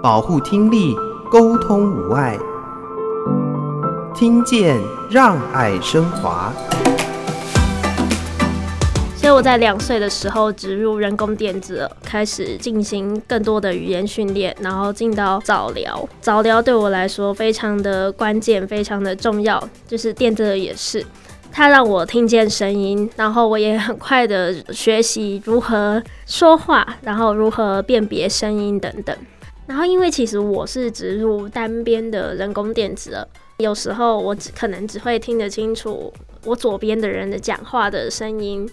保护听力，沟通无碍。听见让爱升华。所以我在两岁的时候植入人工电子，开始进行更多的语言训练，然后进到早疗。早疗对我来说非常的关键，非常的重要。就是电子也是，它让我听见声音，然后我也很快的学习如何说话，然后如何辨别声音等等。然后因为其实我是植入单边的人工电子耳，有时候我只可能只会听得清楚我左边的人的讲话的声音。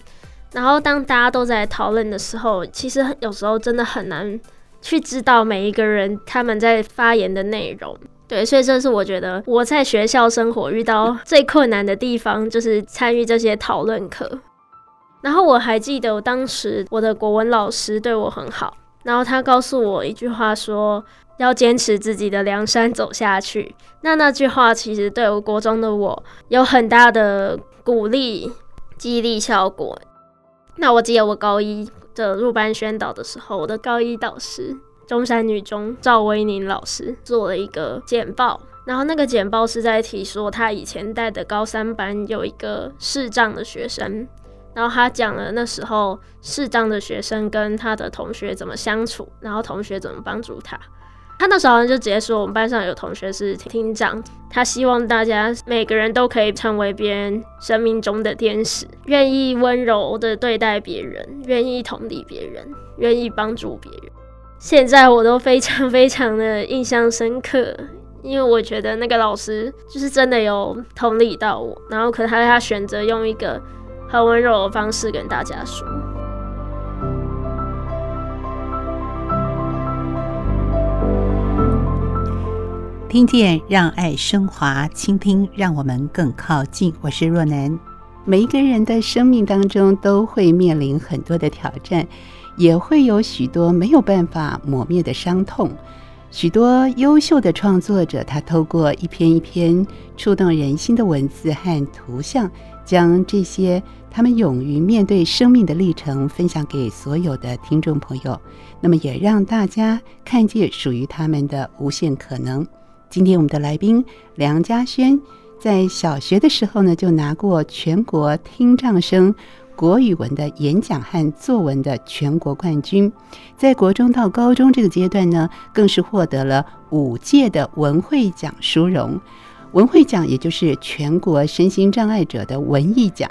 然后，当大家都在讨论的时候，其实有时候真的很难去知道每一个人他们在发言的内容。对，所以这是我觉得我在学校生活遇到最困难的地方，就是参与这些讨论课。然后我还记得我当时我的国文老师对我很好，然后他告诉我一句话说，要坚持自己的梁山走下去。那那句话其实对我国中的我有很大的鼓励、激励效果。那我记得我高一的入班宣导的时候，我的高一导师中山女中赵薇宁老师做了一个简报，然后那个简报是在提说他以前带的高三班有一个视障的学生，然后他讲了那时候视障的学生跟他的同学怎么相处，然后同学怎么帮助他。他那时候就直接说，我们班上有同学是厅长，他希望大家每个人都可以成为别人生命中的天使，愿意温柔的对待别人，愿意同理别人，愿意帮助别人。现在我都非常非常的印象深刻，因为我觉得那个老师就是真的有同理到我，然后可是他他选择用一个很温柔的方式跟大家说。听见让爱升华，倾听让我们更靠近。我是若男。每一个人的生命当中都会面临很多的挑战，也会有许多没有办法磨灭的伤痛。许多优秀的创作者，他透过一篇一篇触动人心的文字和图像，将这些他们勇于面对生命的历程分享给所有的听众朋友。那么，也让大家看见属于他们的无限可能。今天我们的来宾梁嘉轩，在小学的时候呢，就拿过全国听障生国语文的演讲和作文的全国冠军，在国中到高中这个阶段呢，更是获得了五届的文慧奖殊荣。文慧奖也就是全国身心障碍者的文艺奖。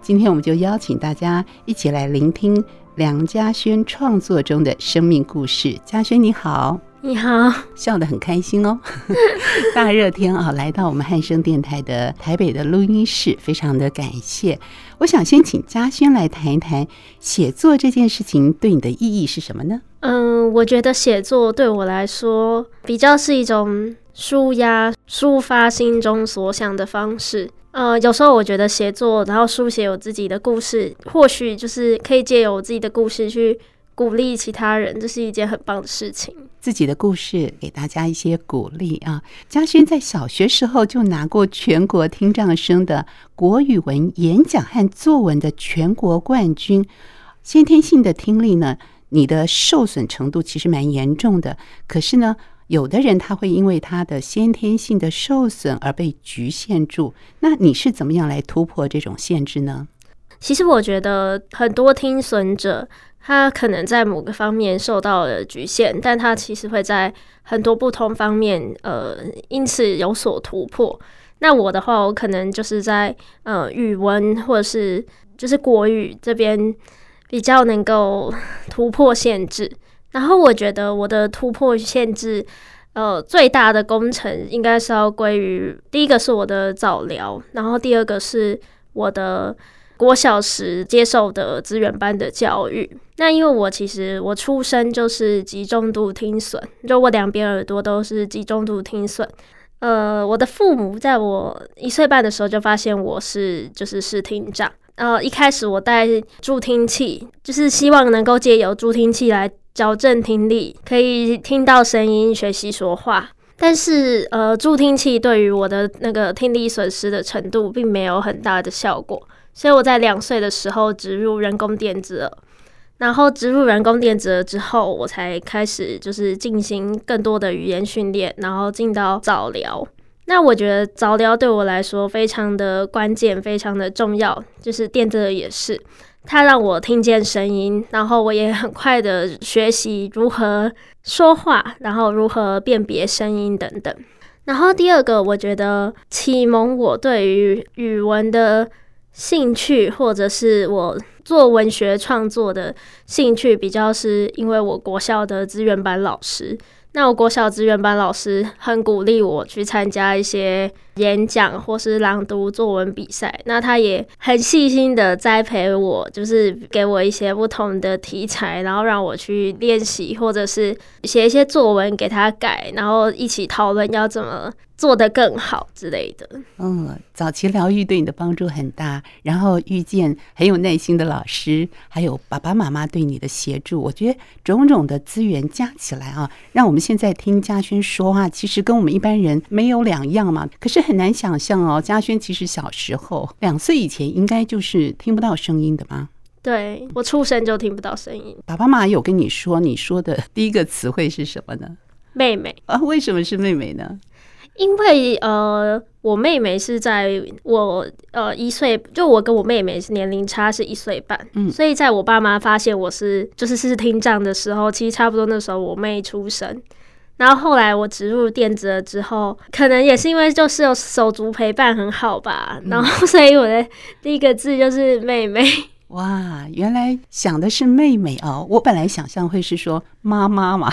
今天我们就邀请大家一起来聆听梁家轩创作中的生命故事。家轩你好。你好，笑得很开心哦！大热天啊，来到我们汉声电台的台北的录音室，非常的感谢。我想先请嘉轩来谈一谈写作这件事情对你的意义是什么呢？嗯，我觉得写作对我来说比较是一种舒压、抒发心中所想的方式。呃，有时候我觉得写作，然后书写我自己的故事，或许就是可以借由我自己的故事去。鼓励其他人，这是一件很棒的事情。自己的故事给大家一些鼓励啊！嘉轩在小学时候就拿过全国听障生的国语文演讲和作文的全国冠军。先天性的听力呢，你的受损程度其实蛮严重的。可是呢，有的人他会因为他的先天性的受损而被局限住。那你是怎么样来突破这种限制呢？其实我觉得很多听损者。他可能在某个方面受到了局限，但他其实会在很多不同方面，呃，因此有所突破。那我的话，我可能就是在呃语文或者是就是国语这边比较能够突破限制。然后我觉得我的突破限制，呃，最大的工程应该是要归于第一个是我的早疗，然后第二个是我的。国小时接受的资源班的教育，那因为我其实我出生就是极重度听损，就我两边耳朵都是极重度听损。呃，我的父母在我一岁半的时候就发现我是就是视听障。呃，一开始我戴助听器，就是希望能够借由助听器来矫正听力，可以听到声音，学习说话。但是呃，助听器对于我的那个听力损失的程度并没有很大的效果。所以我在两岁的时候植入人工电子耳，然后植入人工电子耳之后，我才开始就是进行更多的语言训练，然后进到早疗。那我觉得早疗对我来说非常的关键，非常的重要。就是电子耳也是，它让我听见声音，然后我也很快的学习如何说话，然后如何辨别声音等等。然后第二个，我觉得启蒙我对于语文的兴趣，或者是我。做文学创作的兴趣比较是因为我国校的资源班老师，那我国小资源班老师很鼓励我去参加一些演讲或是朗读作文比赛，那他也很细心的栽培我，就是给我一些不同的题材，然后让我去练习，或者是写一些作文给他改，然后一起讨论要怎么。做得更好之类的。嗯，早期疗愈对你的帮助很大，然后遇见很有耐心的老师，还有爸爸妈妈对你的协助，我觉得种种的资源加起来啊，让我们现在听嘉轩说话，其实跟我们一般人没有两样嘛。可是很难想象哦，嘉轩其实小时候两岁以前应该就是听不到声音的吗？对，我出生就听不到声音。爸爸妈妈有跟你说，你说的第一个词汇是什么呢？妹妹啊？为什么是妹妹呢？因为呃，我妹妹是在我呃一岁，就我跟我妹妹是年龄差是一岁半，嗯，所以在我爸妈发现我是就是是听障的时候，其实差不多那时候我妹出生，然后后来我植入电子了之后，可能也是因为就是有手足陪伴很好吧，然后所以我的第一个字就是妹妹。哇，原来想的是妹妹哦！我本来想象会是说妈妈嘛，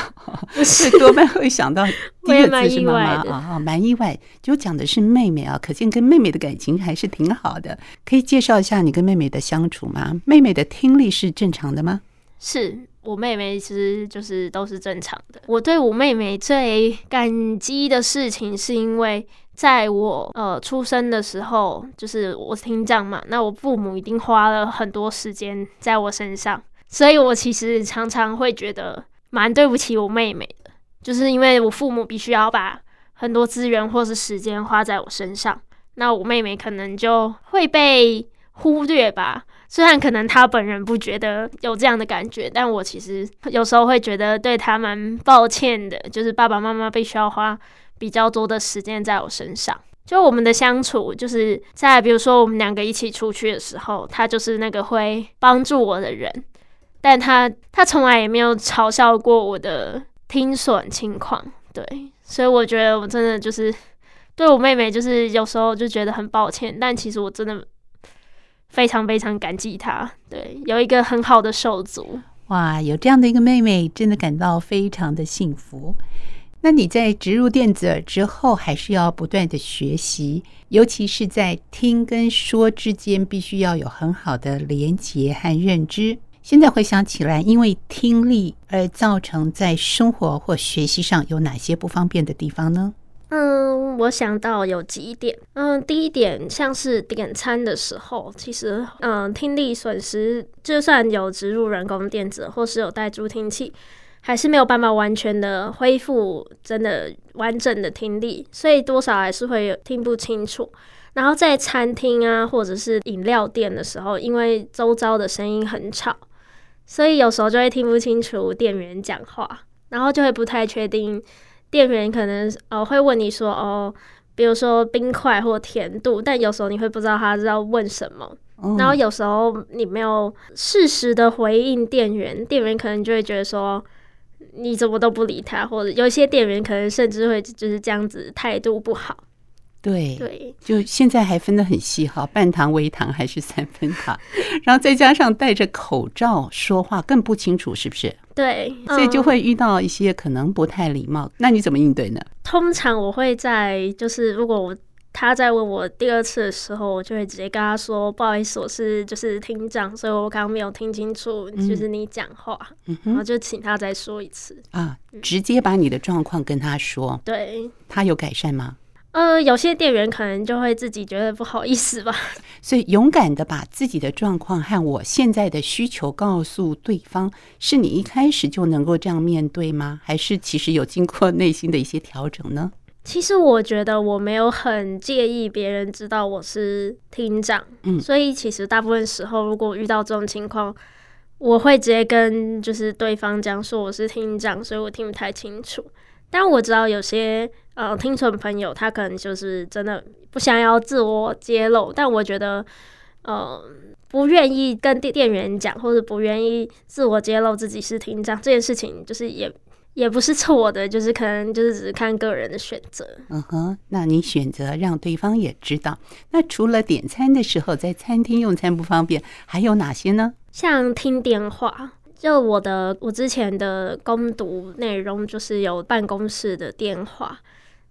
不 是多半会想到第一个字是妈妈啊，蛮意外。就讲的是妹妹啊，可见跟妹妹的感情还是挺好的。可以介绍一下你跟妹妹的相处吗？妹妹的听力是正常的吗？是我妹妹，其实就是都是正常的。我对我妹妹最感激的事情，是因为。在我呃出生的时候，就是我听障嘛，那我父母一定花了很多时间在我身上，所以我其实常常会觉得蛮对不起我妹妹的，就是因为我父母必须要把很多资源或是时间花在我身上，那我妹妹可能就会被忽略吧。虽然可能她本人不觉得有这样的感觉，但我其实有时候会觉得对她蛮抱歉的，就是爸爸妈妈必须要花。比较多的时间在我身上，就我们的相处，就是在比如说我们两个一起出去的时候，他就是那个会帮助我的人，但他他从来也没有嘲笑过我的听损情况，对，所以我觉得我真的就是对我妹妹，就是有时候就觉得很抱歉，但其实我真的非常非常感激她，对，有一个很好的手足，哇，有这样的一个妹妹，真的感到非常的幸福。那你在植入电子耳之后，还是要不断的学习，尤其是在听跟说之间，必须要有很好的连结和认知。现在回想起来，因为听力而造成在生活或学习上有哪些不方便的地方呢？嗯，我想到有几点。嗯，第一点像是点餐的时候，其实嗯，听力损失，就算有植入人工电子或是有带助听器。还是没有办法完全的恢复真的完整的听力，所以多少还是会有听不清楚。然后在餐厅啊，或者是饮料店的时候，因为周遭的声音很吵，所以有时候就会听不清楚店员讲话，然后就会不太确定店员可能呃会问你说哦，比如说冰块或甜度，但有时候你会不知道他是要问什么，然后有时候你没有适时的回应店员，店员可能就会觉得说。你怎么都不理他，或者有些店员可能甚至会就是这样子态度不好。对对，就现在还分得很细哈，半糖、微糖还是三分糖，然后再加上戴着口罩说话更不清楚，是不是？对，所以就会遇到一些可能不太礼貌。那你怎么应对呢？通常我会在就是如果我。他在问我第二次的时候，我就会直接跟他说：“不好意思，我是就是听障，所以我刚刚没有听清楚，就是你讲话，嗯、然后就请他再说一次啊，直接把你的状况跟他说。对，他有改善吗？呃，有些店员可能就会自己觉得不好意思吧。所以勇敢的把自己的状况和我现在的需求告诉对方，是你一开始就能够这样面对吗？还是其实有经过内心的一些调整呢？其实我觉得我没有很介意别人知道我是厅长，嗯，所以其实大部分时候如果遇到这种情况，我会直接跟就是对方讲说我是厅长，所以我听不太清楚。但我知道有些呃听损朋友，他可能就是真的不想要自我揭露，但我觉得呃不愿意跟店店员讲，或者不愿意自我揭露自己是厅长这件事情，就是也也不是错的，就是可能就是只是看个人的选择。嗯哼，那你选择让对方也知道。那除了点餐的时候在餐厅用餐不方便，还有哪些呢？像听电话。就我的我之前的攻读内容就是有办公室的电话，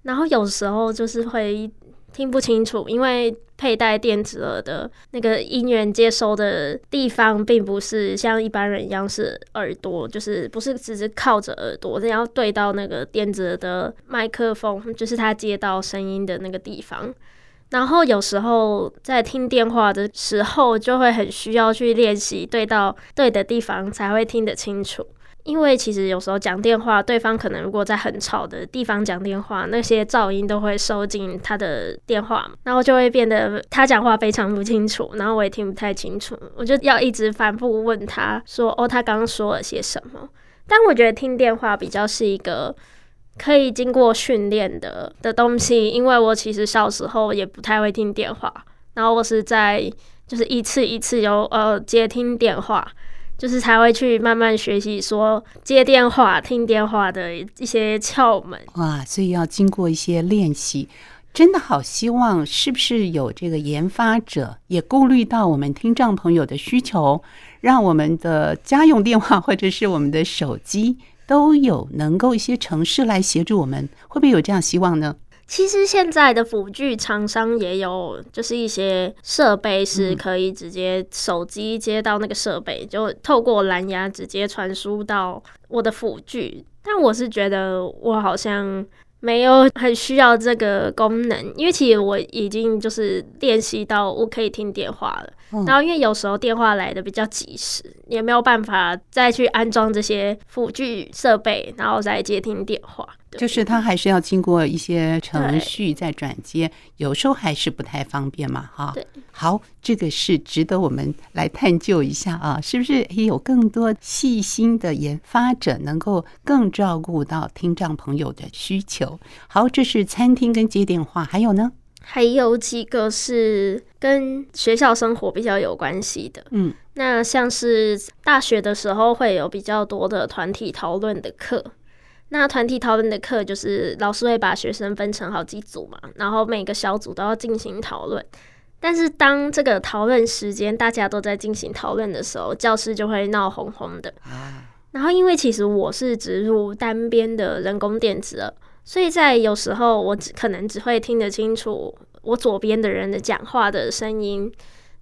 然后有时候就是会听不清楚，因为佩戴电子耳的那个音源接收的地方，并不是像一般人一样是耳朵，就是不是只是靠着耳朵，你要对到那个电子耳的麦克风，就是它接到声音的那个地方。然后有时候在听电话的时候，就会很需要去练习对到对的地方才会听得清楚。因为其实有时候讲电话，对方可能如果在很吵的地方讲电话，那些噪音都会收进他的电话，然后就会变得他讲话非常不清楚，然后我也听不太清楚。我就要一直反复问他说：“哦，他刚刚说了些什么？”但我觉得听电话比较是一个。可以经过训练的的东西，因为我其实小时候也不太会听电话，然后我是在就是一次一次有呃接听电话，就是才会去慢慢学习说接电话、听电话的一些窍门。哇，所以要经过一些练习，真的好希望是不是有这个研发者也顾虑到我们听障朋友的需求，让我们的家用电话或者是我们的手机。都有能够一些程式来协助我们，会不会有这样希望呢？其实现在的辅具厂商也有，就是一些设备是可以直接手机接到那个设备，嗯、就透过蓝牙直接传输到我的辅具。但我是觉得我好像没有很需要这个功能，因为其实我已经就是练习到我可以听电话了。然后因为有时候电话来的比较及时，也没有办法再去安装这些辅具设备，然后再接听电话。就是它还是要经过一些程序再转接，有时候还是不太方便嘛，哈。对。好，这个是值得我们来探究一下啊，是不是也有更多细心的研发者能够更照顾到听障朋友的需求？好，这是餐厅跟接电话，还有呢？还有几个是跟学校生活比较有关系的，嗯，那像是大学的时候会有比较多的团体讨论的课，那团体讨论的课就是老师会把学生分成好几组嘛，然后每个小组都要进行讨论，但是当这个讨论时间大家都在进行讨论的时候，教室就会闹哄哄的，然后因为其实我是植入单边的人工电子耳。所以在有时候，我只可能只会听得清楚我左边的人的讲话的声音。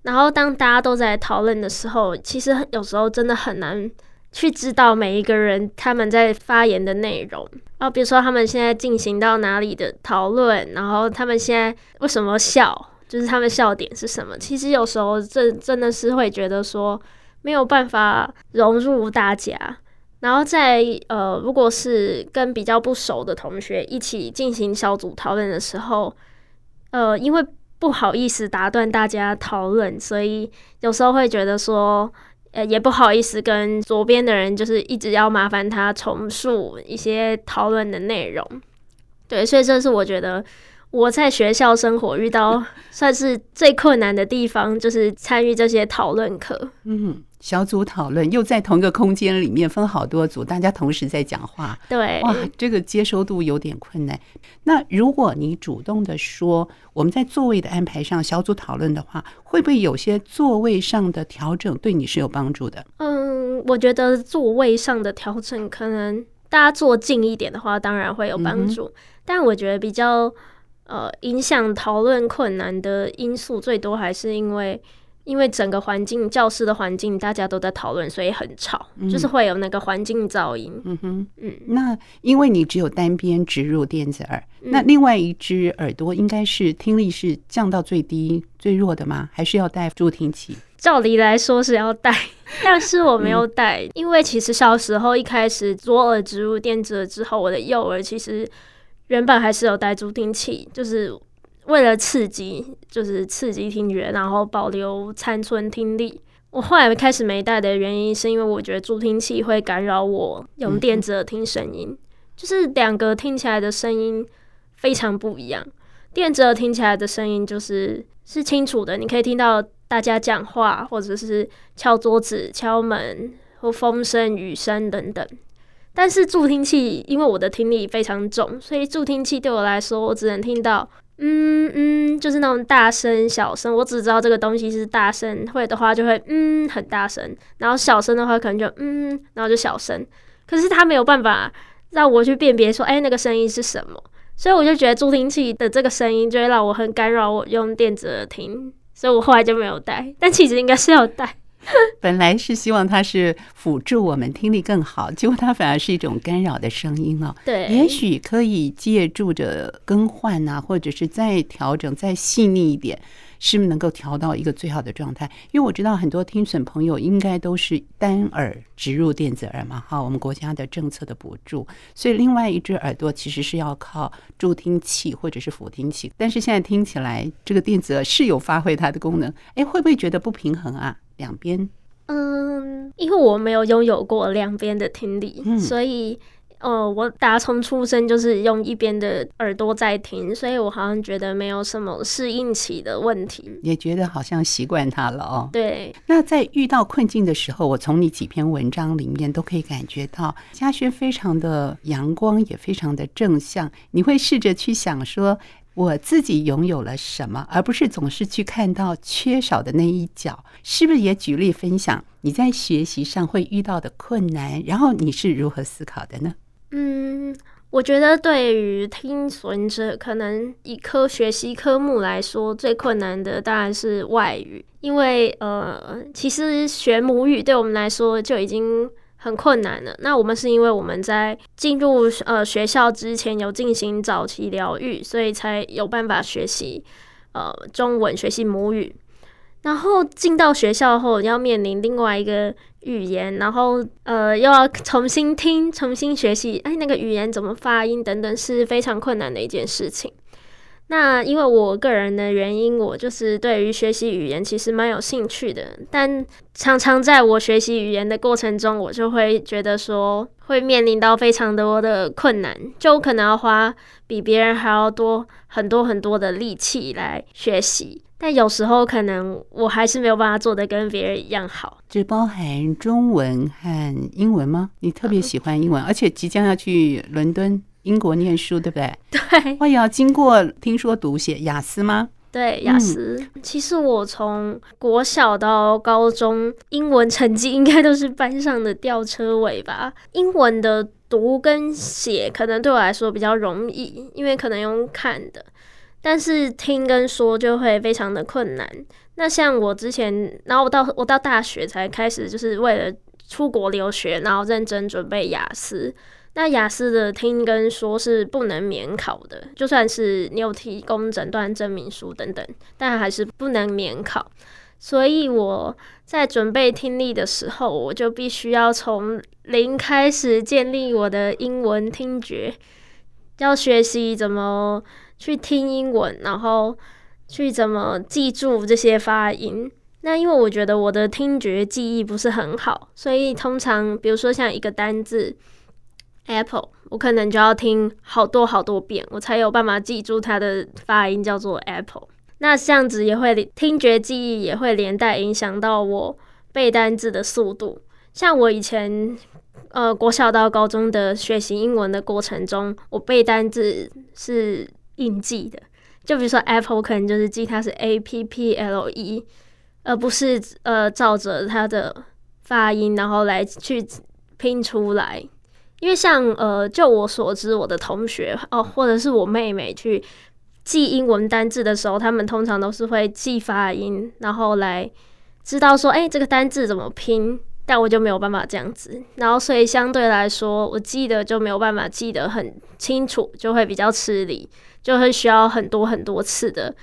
然后当大家都在讨论的时候，其实有时候真的很难去知道每一个人他们在发言的内容。啊，比如说他们现在进行到哪里的讨论，然后他们现在为什么笑，就是他们笑点是什么。其实有时候这真的是会觉得说没有办法融入大家。然后在呃，如果是跟比较不熟的同学一起进行小组讨论的时候，呃，因为不好意思打断大家讨论，所以有时候会觉得说，呃，也不好意思跟左边的人就是一直要麻烦他重述一些讨论的内容。对，所以这是我觉得我在学校生活遇到算是最困难的地方，就是参与这些讨论课。嗯。小组讨论又在同一个空间里面分好多组，大家同时在讲话。对，哇，这个接收度有点困难。那如果你主动的说，我们在座位的安排上小组讨论的话，会不会有些座位上的调整对你是有帮助的？嗯，我觉得座位上的调整可能大家坐近一点的话，当然会有帮助。嗯、但我觉得比较呃影响讨论困难的因素最多还是因为。因为整个环境，教室的环境，大家都在讨论，所以很吵，嗯、就是会有那个环境噪音。嗯哼，嗯，那因为你只有单边植入电子耳，嗯、那另外一只耳朵应该是听力是降到最低、最弱的吗？还是要戴助听器？照理来说是要戴，但是我没有戴，嗯、因为其实小时候一开始左耳植入电子耳之后，我的右耳其实原本还是有戴助听器，就是。为了刺激，就是刺激听觉，然后保留残存听力，我后来开始没戴的原因，是因为我觉得助听器会干扰我用电子耳听声音，就是两个听起来的声音非常不一样。电子耳听起来的声音就是是清楚的，你可以听到大家讲话，或者是敲桌子、敲门或风声、雨声等等。但是助听器，因为我的听力非常重，所以助听器对我来说，我只能听到。嗯嗯，就是那种大声、小声，我只知道这个东西是大声，会的话就会嗯很大声，然后小声的话可能就嗯，然后就小声。可是它没有办法让我去辨别说，哎，那个声音是什么，所以我就觉得助听器的这个声音就会让我很干扰我用电子耳听，所以我后来就没有戴。但其实应该是要戴。本来是希望它是辅助我们听力更好，结果它反而是一种干扰的声音哦。对，也许可以借助着更换啊，或者是再调整、再细腻一点，是不是能够调到一个最好的状态？因为我知道很多听损朋友应该都是单耳植入电子耳嘛，哈，我们国家的政策的补助，所以另外一只耳朵其实是要靠助听器或者是辅听器。但是现在听起来，这个电子耳是有发挥它的功能，哎，会不会觉得不平衡啊？两边，嗯，因为我没有拥有过两边的听力，嗯、所以，呃，我打从出生就是用一边的耳朵在听，所以我好像觉得没有什么适应期的问题，也觉得好像习惯它了哦。对，那在遇到困境的时候，我从你几篇文章里面都可以感觉到嘉轩非常的阳光，也非常的正向。你会试着去想说，我自己拥有了什么，而不是总是去看到缺少的那一角。是不是也举例分享你在学习上会遇到的困难，然后你是如何思考的呢？嗯，我觉得对于听损者，可能以科学习科目来说，最困难的当然是外语，因为呃，其实学母语对我们来说就已经。很困难的。那我们是因为我们在进入呃学校之前有进行早期疗愈，所以才有办法学习呃中文，学习母语。然后进到学校后，要面临另外一个语言，然后呃又要重新听、重新学习，哎，那个语言怎么发音等等，是非常困难的一件事情。那因为我个人的原因，我就是对于学习语言其实蛮有兴趣的，但常常在我学习语言的过程中，我就会觉得说会面临到非常多的困难，就可能要花比别人还要多很多很多的力气来学习，但有时候可能我还是没有办法做的跟别人一样好。这包含中文和英文吗？你特别喜欢英文，而且即将要去伦敦。英国念书对不对？对，我也要经过听说读写雅思吗？对，雅思。嗯、其实我从国小到高中，英文成绩应该都是班上的吊车尾吧。英文的读跟写可能对我来说比较容易，因为可能用看的，但是听跟说就会非常的困难。那像我之前，然后我到我到大学才开始，就是为了出国留学，然后认真准备雅思。那雅思的听跟说是不能免考的，就算是你有提供诊断证明书等等，但还是不能免考。所以我在准备听力的时候，我就必须要从零开始建立我的英文听觉，要学习怎么去听英文，然后去怎么记住这些发音。那因为我觉得我的听觉记忆不是很好，所以通常比如说像一个单字。Apple，我可能就要听好多好多遍，我才有办法记住它的发音叫做 Apple。那这样子也会听觉记忆也会连带影响到我背单字的速度。像我以前呃国小到高中的学习英文的过程中，我背单字是硬记的。就比如说 Apple，可能就是记它是 A P P L E，而不是呃照着它的发音然后来去拼出来。因为像呃，就我所知，我的同学哦，或者是我妹妹去记英文单字的时候，他们通常都是会记发音，然后来知道说，哎，这个单字怎么拼。但我就没有办法这样子，然后所以相对来说，我记得就没有办法记得很清楚，就会比较吃力，就会需要很多很多次的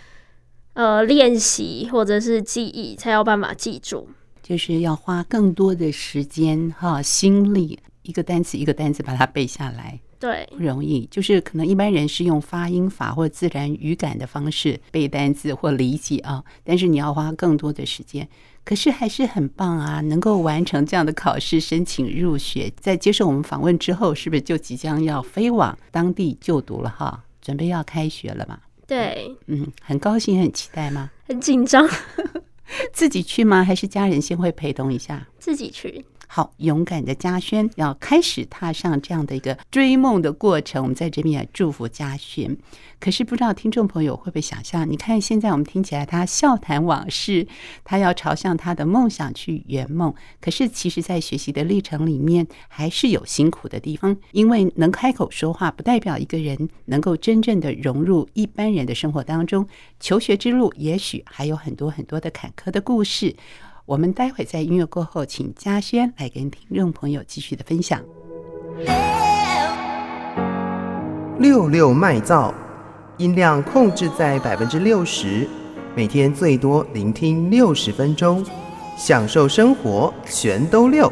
呃练习或者是记忆，才有办法记住。就是要花更多的时间哈，心力。一个单词一个单词把它背下来，对，不容易。就是可能一般人是用发音法或自然语感的方式背单词或理解啊，但是你要花更多的时间。可是还是很棒啊，能够完成这样的考试，申请入学，在接受我们访问之后，是不是就即将要飞往当地就读了哈？准备要开学了嘛？对，嗯，很高兴，很期待吗？很紧张，自己去吗？还是家人先会陪同一下？自己去。好，勇敢的嘉轩要开始踏上这样的一个追梦的过程。我们在这边也祝福嘉轩。可是不知道听众朋友会不会想象？你看现在我们听起来他笑谈往事，他要朝向他的梦想去圆梦。可是其实，在学习的历程里面，还是有辛苦的地方。因为能开口说话，不代表一个人能够真正的融入一般人的生活当中。求学之路，也许还有很多很多的坎坷的故事。我们待会在音乐过后，请嘉轩来跟听众朋友继续的分享。六六麦噪，音量控制在百分之六十，每天最多聆听六十分钟，享受生活，全都六。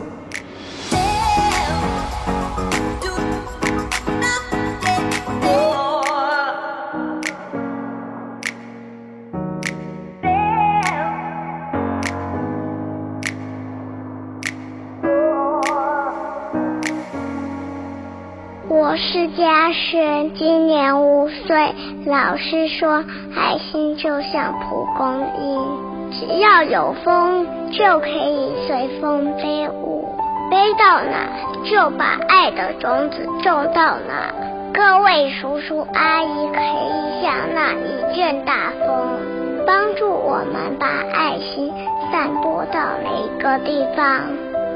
嘉轩今年五岁，老师说爱心就像蒲公英，只要有风就可以随风飞舞，飞到哪就把爱的种子种到哪。各位叔叔阿姨可以像那一阵大风，帮助我们把爱心散播到每个地方，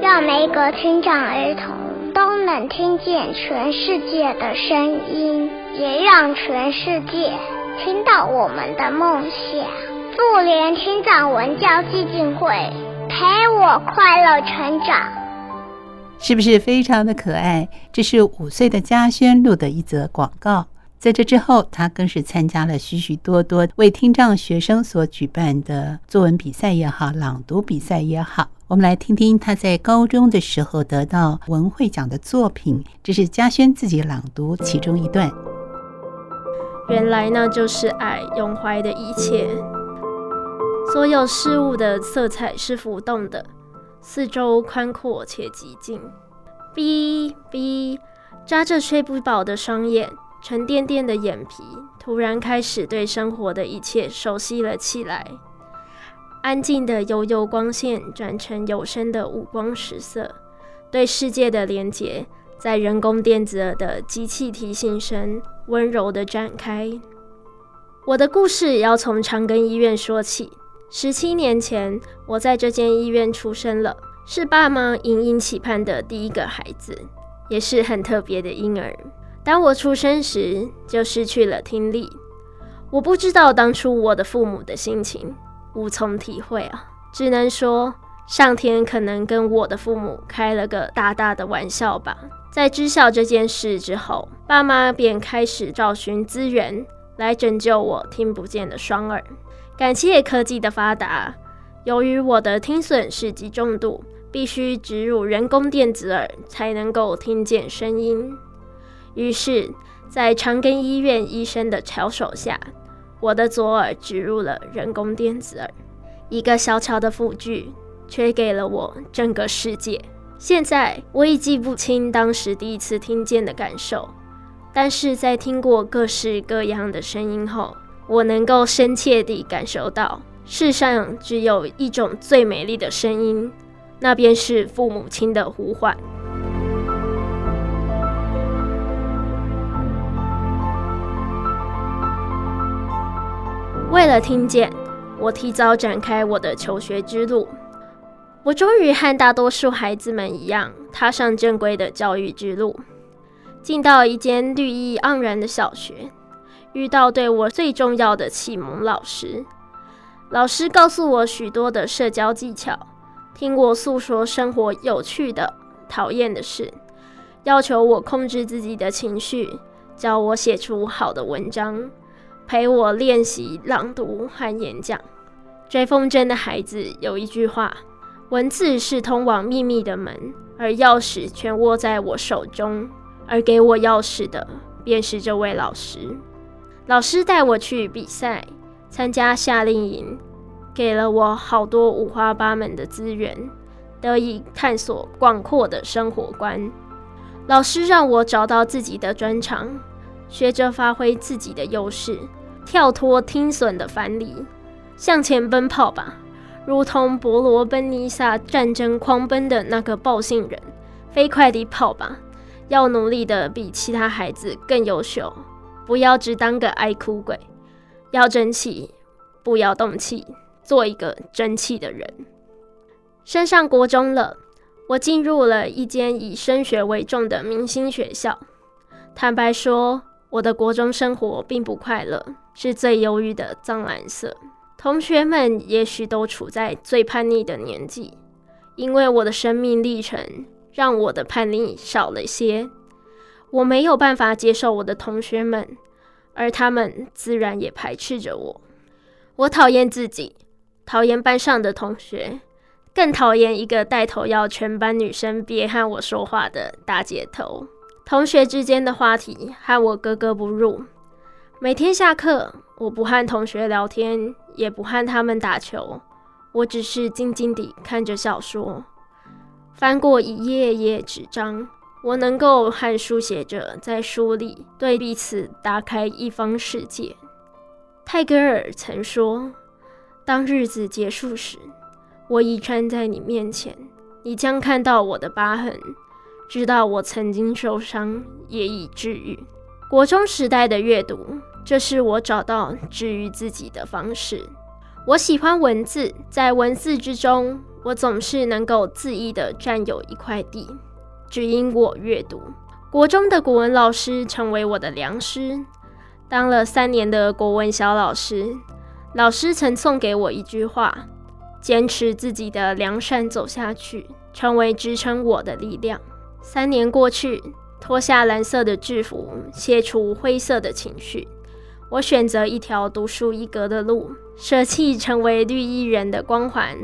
让每个听障儿童。都能听见全世界的声音，也让全世界听到我们的梦想。妇联青藏文教基金会陪我快乐成长，是不是非常的可爱？这是五岁的嘉轩录的一则广告。在这之后，他更是参加了许许多多为听障学生所举办的作文比赛也好，朗读比赛也好。我们来听听他在高中的时候得到文慧奖的作品，这是嘉轩自己朗读其中一段。原来那就是爱，永怀的一切。所有事物的色彩是浮动的，四周宽阔且寂静。哔哔，眨着睡不饱的双眼，沉甸甸的眼皮，突然开始对生活的一切熟悉了起来。安静的悠悠光线转成有声的五光十色，对世界的连接在人工电子耳的机器提醒声温柔地展开。我的故事要从长庚医院说起。十七年前，我在这间医院出生了，是爸妈殷殷期盼的第一个孩子，也是很特别的婴儿。当我出生时，就失去了听力。我不知道当初我的父母的心情。无从体会啊，只能说上天可能跟我的父母开了个大大的玩笑吧。在知晓这件事之后，爸妈便开始找寻资源来拯救我听不见的双耳。感谢科技的发达，由于我的听损是极重度，必须植入人工电子耳才能够听见声音。于是，在长庚医院医生的巧手下。我的左耳植入了人工电子耳，一个小巧的辅具，却给了我整个世界。现在我已记不清当时第一次听见的感受，但是在听过各式各样的声音后，我能够深切地感受到，世上只有一种最美丽的声音，那便是父母亲的呼唤。为了听见，我提早展开我的求学之路。我终于和大多数孩子们一样，踏上正规的教育之路，进到一间绿意盎然的小学，遇到对我最重要的启蒙老师。老师告诉我许多的社交技巧，听我诉说生活有趣的、讨厌的事，要求我控制自己的情绪，教我写出好的文章。陪我练习朗读和演讲。追风筝的孩子有一句话：“文字是通往秘密的门，而钥匙全握在我手中。”而给我钥匙的便是这位老师。老师带我去比赛，参加夏令营，给了我好多五花八门的资源，得以探索广阔的生活观。老师让我找到自己的专长，学着发挥自己的优势，跳脱听损的藩篱，向前奔跑吧，如同伯罗奔尼撒战争狂奔的那个报信人，飞快地跑吧，要努力的比其他孩子更优秀。不要只当个爱哭鬼，要争气，不要动气，做一个争气的人。升上国中了，我进入了一间以升学为重的明星学校。坦白说，我的国中生活并不快乐，是最忧郁的藏蓝色。同学们也许都处在最叛逆的年纪，因为我的生命历程让我的叛逆少了些。我没有办法接受我的同学们，而他们自然也排斥着我。我讨厌自己，讨厌班上的同学，更讨厌一个带头要全班女生别和我说话的大姐头。同学之间的话题和我格格不入。每天下课，我不和同学聊天，也不和他们打球，我只是静静地看着小说，翻过一页页纸张。我能够和书写者在书里对彼此打开一方世界。泰戈尔曾说：“当日子结束时，我已站在你面前，你将看到我的疤痕，知道我曾经受伤，也已治愈。”国中时代的阅读，这是我找到治愈自己的方式。我喜欢文字，在文字之中，我总是能够恣意地占有一块地。只因我阅读，国中的国文老师成为我的良师。当了三年的国文小老师，老师曾送给我一句话：“坚持自己的良善走下去，成为支撑我的力量。”三年过去，脱下蓝色的制服，卸除灰色的情绪，我选择一条独树一格的路，舍弃成为绿衣人的光环。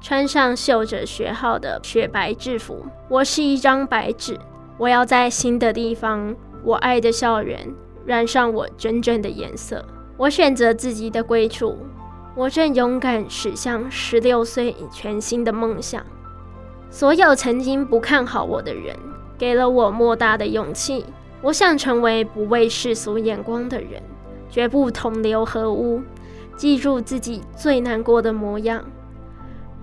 穿上绣着学号的雪白制服，我是一张白纸。我要在新的地方，我爱的校园，染上我真正的颜色。我选择自己的归处，我正勇敢驶向十六岁全新的梦想。所有曾经不看好我的人，给了我莫大的勇气。我想成为不畏世俗眼光的人，绝不同流合污，记住自己最难过的模样。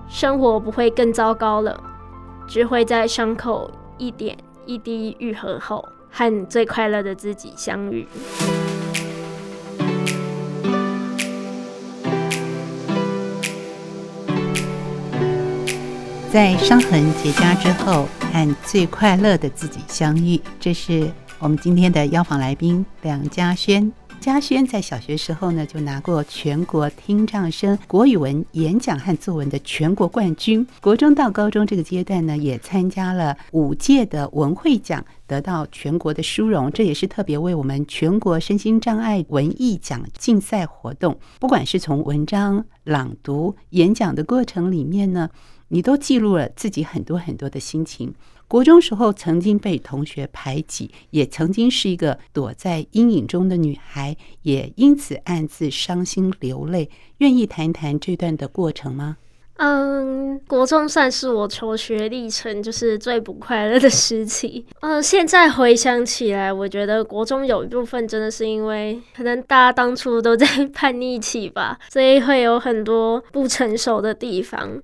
生活不会更糟糕了，只会在伤口一点一滴愈合后，和最快乐的自己相遇。在伤痕结痂之后，和最快乐的自己相遇。这是我们今天的邀访来宾梁嘉轩。嘉轩在小学时候呢，就拿过全国听障生国语文演讲和作文的全国冠军。国中到高中这个阶段呢，也参加了五届的文会奖，得到全国的殊荣。这也是特别为我们全国身心障碍文艺奖竞赛活动。不管是从文章朗读、演讲的过程里面呢，你都记录了自己很多很多的心情。国中时候曾经被同学排挤，也曾经是一个躲在阴影中的女孩，也因此暗自伤心流泪。愿意谈谈这段的过程吗？嗯，国中算是我求学历程就是最不快乐的时期。嗯，现在回想起来，我觉得国中有一部分真的是因为可能大家当初都在叛逆期吧，所以会有很多不成熟的地方。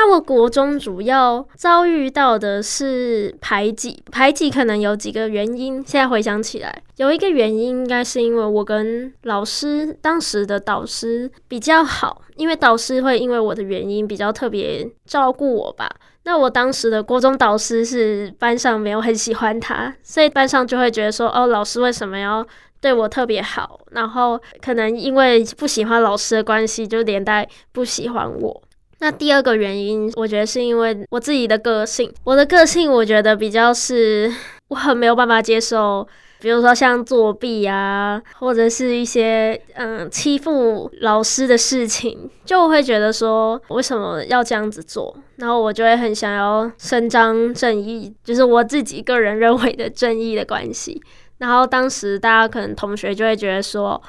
那我国中主要遭遇到的是排挤，排挤可能有几个原因。现在回想起来，有一个原因应该是因为我跟老师当时的导师比较好，因为导师会因为我的原因比较特别照顾我吧。那我当时的国中导师是班上没有很喜欢他，所以班上就会觉得说，哦，老师为什么要对我特别好？然后可能因为不喜欢老师的关系，就连带不喜欢我。那第二个原因，我觉得是因为我自己的个性。我的个性，我觉得比较是，我很没有办法接受比如说像作弊啊，或者是一些嗯欺负老师的事情，就会觉得说为什么要这样子做，然后我就会很想要伸张正义，就是我自己个人认为的正义的关系。然后当时大家可能同学就会觉得说，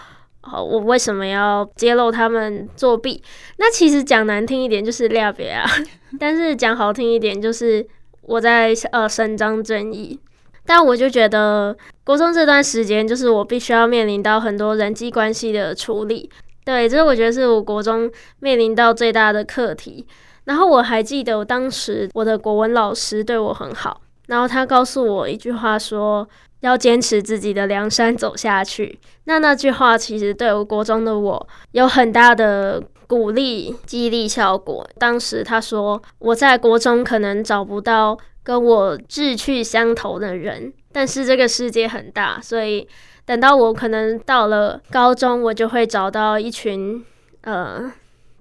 哦，我为什么要揭露他们作弊？那其实讲难听一点就是两别啊，但是讲好听一点就是我在呃伸张正义。但我就觉得，国中这段时间就是我必须要面临到很多人际关系的处理，对，这我觉得是我国中面临到最大的课题。然后我还记得我当时我的国文老师对我很好，然后他告诉我一句话说，要坚持自己的梁山走下去。那那句话其实对我国中的我有很大的鼓励激励效果。当时他说我在国中可能找不到。跟我志趣相投的人，但是这个世界很大，所以等到我可能到了高中，我就会找到一群呃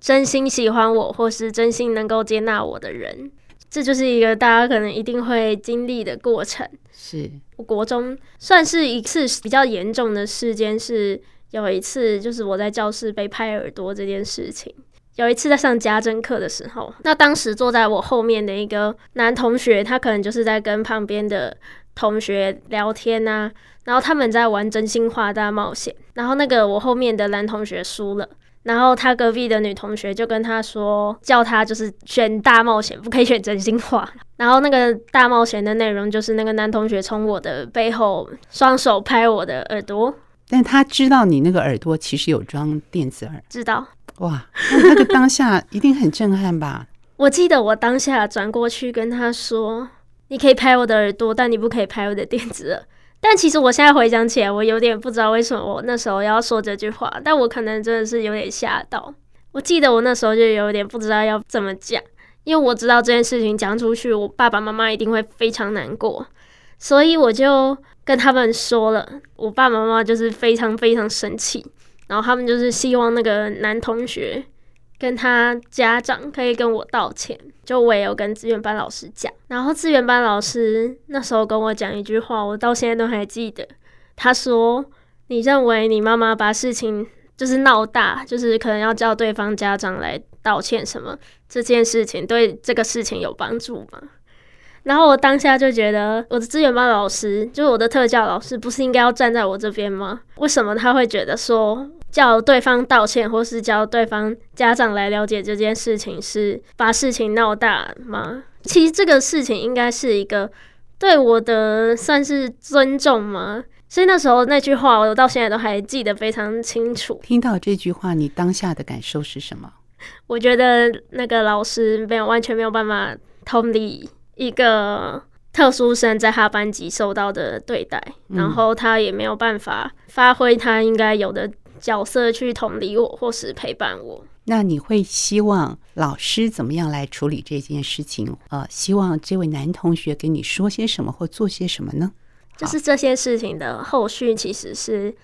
真心喜欢我或是真心能够接纳我的人。这就是一个大家可能一定会经历的过程。是我国中算是一次比较严重的事件，是有一次就是我在教室被拍耳朵这件事情。有一次在上家政课的时候，那当时坐在我后面的一个男同学，他可能就是在跟旁边的同学聊天啊，然后他们在玩真心话大冒险，然后那个我后面的男同学输了，然后他隔壁的女同学就跟他说，叫他就是选大冒险，不可以选真心话。然后那个大冒险的内容就是那个男同学从我的背后双手拍我的耳朵，但他知道你那个耳朵其实有装电子耳，知道。哇，那个当下一定很震撼吧？我记得我当下转过去跟他说：“你可以拍我的耳朵，但你不可以拍我的电子耳。”但其实我现在回想起来，我有点不知道为什么我那时候要说这句话。但我可能真的是有点吓到。我记得我那时候就有点不知道要怎么讲，因为我知道这件事情讲出去，我爸爸妈妈一定会非常难过，所以我就跟他们说了。我爸爸妈妈就是非常非常生气。然后他们就是希望那个男同学跟他家长可以跟我道歉，就我也有跟资源班老师讲。然后资源班老师那时候跟我讲一句话，我到现在都还记得。他说：“你认为你妈妈把事情就是闹大，就是可能要叫对方家长来道歉什么，这件事情对这个事情有帮助吗？”然后我当下就觉得，我的资源班老师就是我的特教老师，不是应该要站在我这边吗？为什么他会觉得说？叫对方道歉，或是叫对方家长来了解这件事情，是把事情闹大吗？其实这个事情应该是一个对我的算是尊重吗？所以那时候那句话，我到现在都还记得非常清楚。听到这句话，你当下的感受是什么？我觉得那个老师没有完全没有办法同理一个特殊生在他班级受到的对待，嗯、然后他也没有办法发挥他应该有的。角色去同理我，或是陪伴我。那你会希望老师怎么样来处理这件事情？呃，希望这位男同学给你说些什么或做些什么呢？就是这些事情的后续，其实是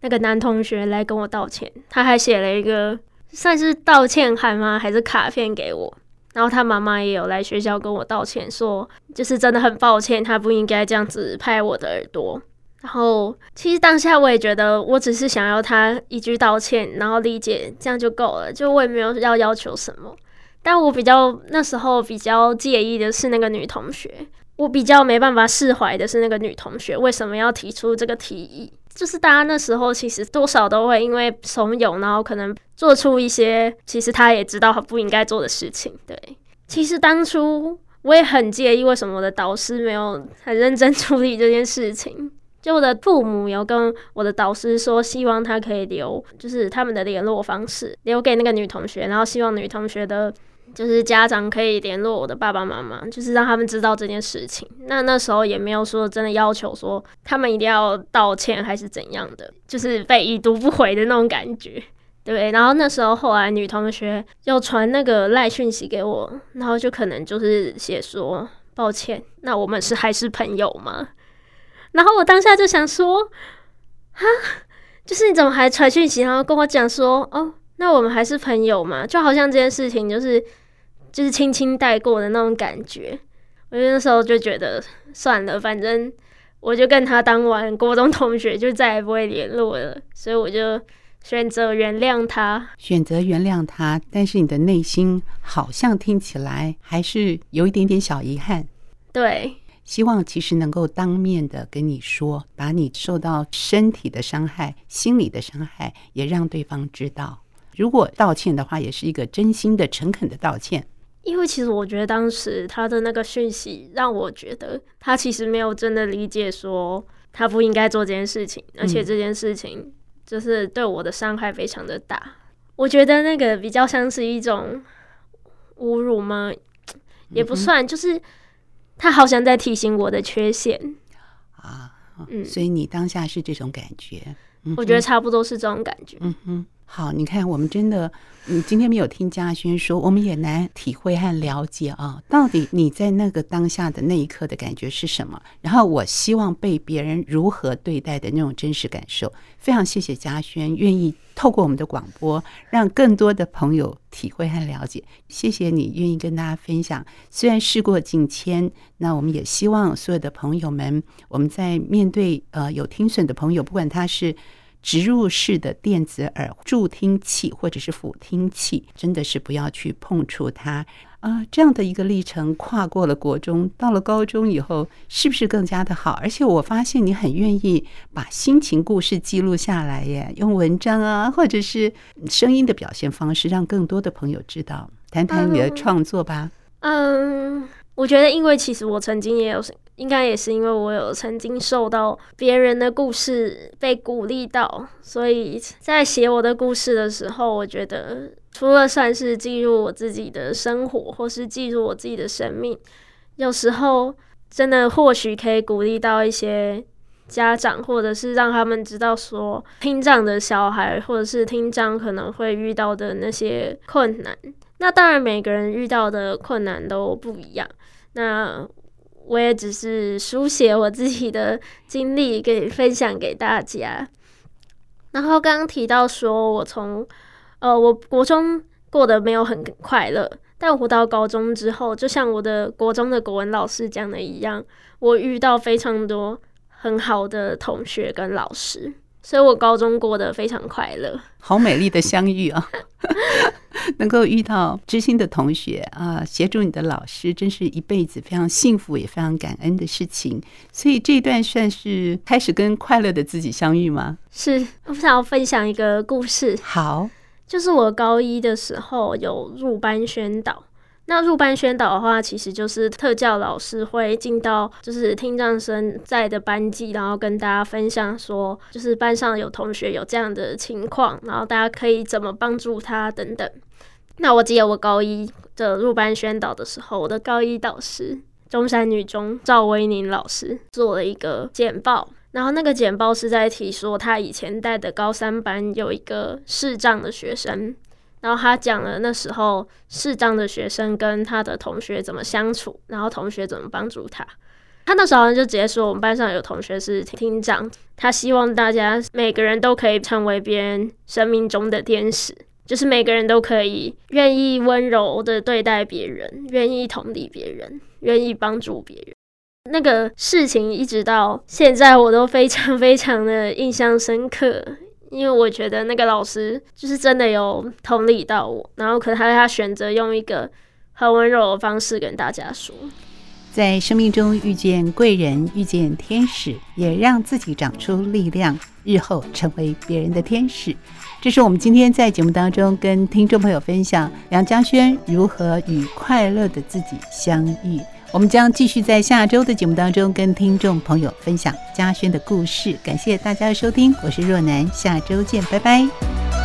那个男同学来跟我道歉，他还写了一个算是道歉函吗？还是卡片给我？然后他妈妈也有来学校跟我道歉，说就是真的很抱歉，他不应该这样子拍我的耳朵。然后，其实当下我也觉得，我只是想要他一句道歉，然后理解，这样就够了。就我也没有要要求什么。但我比较那时候比较介意的是那个女同学，我比较没办法释怀的是那个女同学为什么要提出这个提议。就是大家那时候其实多少都会因为怂恿，然后可能做出一些其实他也知道他不应该做的事情。对，其实当初我也很介意为什么我的导师没有很认真 处理这件事情。就我的父母有跟我的导师说，希望他可以留，就是他们的联络方式留给那个女同学，然后希望女同学的，就是家长可以联络我的爸爸妈妈，就是让他们知道这件事情。那那时候也没有说真的要求说他们一定要道歉还是怎样的，就是被已读不回的那种感觉，对。然后那时候后来女同学又传那个赖讯息给我，然后就可能就是写说抱歉，那我们是还是朋友吗？然后我当下就想说，哈，就是你怎么还传讯息，然后跟我讲说，哦，那我们还是朋友嘛？就好像这件事情就是就是轻轻带过的那种感觉。我那时候就觉得算了，反正我就跟他当完国中同学，就再也不会联络了。所以我就选择原谅他，选择原谅他。但是你的内心好像听起来还是有一点点小遗憾。对，希望其实能够当面的跟你说，把你受到身体的伤害、心理的伤害也让对方知道。如果道歉的话，也是一个真心的、诚恳的道歉。因为其实我觉得当时他的那个讯息让我觉得他其实没有真的理解说他不应该做这件事情，而且这件事情就是对我的伤害非常的大。我觉得那个比较像是一种侮辱吗？也不算，就是。他好像在提醒我的缺陷。啊，嗯，所以你当下是这种感觉，嗯，我觉得差不多是这种感觉，嗯哼。好，你看，我们真的，你今天没有听嘉轩说，我们也难体会和了解啊，到底你在那个当下的那一刻的感觉是什么？然后，我希望被别人如何对待的那种真实感受。非常谢谢嘉轩愿意透过我们的广播，让更多的朋友体会和了解。谢谢你愿意跟大家分享。虽然事过境迁，那我们也希望所有的朋友们，我们在面对呃有听损的朋友，不管他是。植入式的电子耳助听器或者是辅听器，真的是不要去碰触它啊！这样的一个历程，跨过了国中，到了高中以后，是不是更加的好？而且我发现你很愿意把心情故事记录下来耶，用文章啊，或者是声音的表现方式，让更多的朋友知道。谈谈你的创作吧。嗯。我觉得，因为其实我曾经也有，应该也是因为我有曾经受到别人的故事被鼓励到，所以在写我的故事的时候，我觉得除了算是记录我自己的生活，或是记录我自己的生命，有时候真的或许可以鼓励到一些家长，或者是让他们知道说，听障的小孩，或者是听障可能会遇到的那些困难。那当然，每个人遇到的困难都不一样。那我也只是书写我自己的经历，给分享给大家。然后刚刚提到说，我从呃，我国中过得没有很快乐，但我到高中之后，就像我的国中的国文老师讲的一样，我遇到非常多很好的同学跟老师，所以我高中过得非常快乐。好美丽的相遇啊！能够遇到知心的同学啊，协助你的老师，真是一辈子非常幸福也非常感恩的事情。所以这一段算是开始跟快乐的自己相遇吗？是，我想要分享一个故事。好，就是我高一的时候有入班宣导。那入班宣导的话，其实就是特教老师会进到就是听障生在的班级，然后跟大家分享说，就是班上有同学有这样的情况，然后大家可以怎么帮助他等等。那我记得我高一的入班宣导的时候，我的高一导师中山女中赵薇宁老师做了一个简报，然后那个简报是在提说他以前带的高三班有一个视障的学生。然后他讲了那时候视障的学生跟他的同学怎么相处，然后同学怎么帮助他。他那时候就直接说，我们班上有同学是厅长，他希望大家每个人都可以成为别人生命中的天使，就是每个人都可以愿意温柔的对待别人，愿意同理别人，愿意帮助别人。那个事情一直到现在我都非常非常的印象深刻。因为我觉得那个老师就是真的有同理到我，然后可能他他选择用一个很温柔的方式跟大家说，在生命中遇见贵人，遇见天使，也让自己长出力量，日后成为别人的天使。这是我们今天在节目当中跟听众朋友分享梁嘉轩如何与快乐的自己相遇。我们将继续在下周的节目当中跟听众朋友分享嘉轩的故事。感谢大家的收听，我是若楠，下周见，拜拜。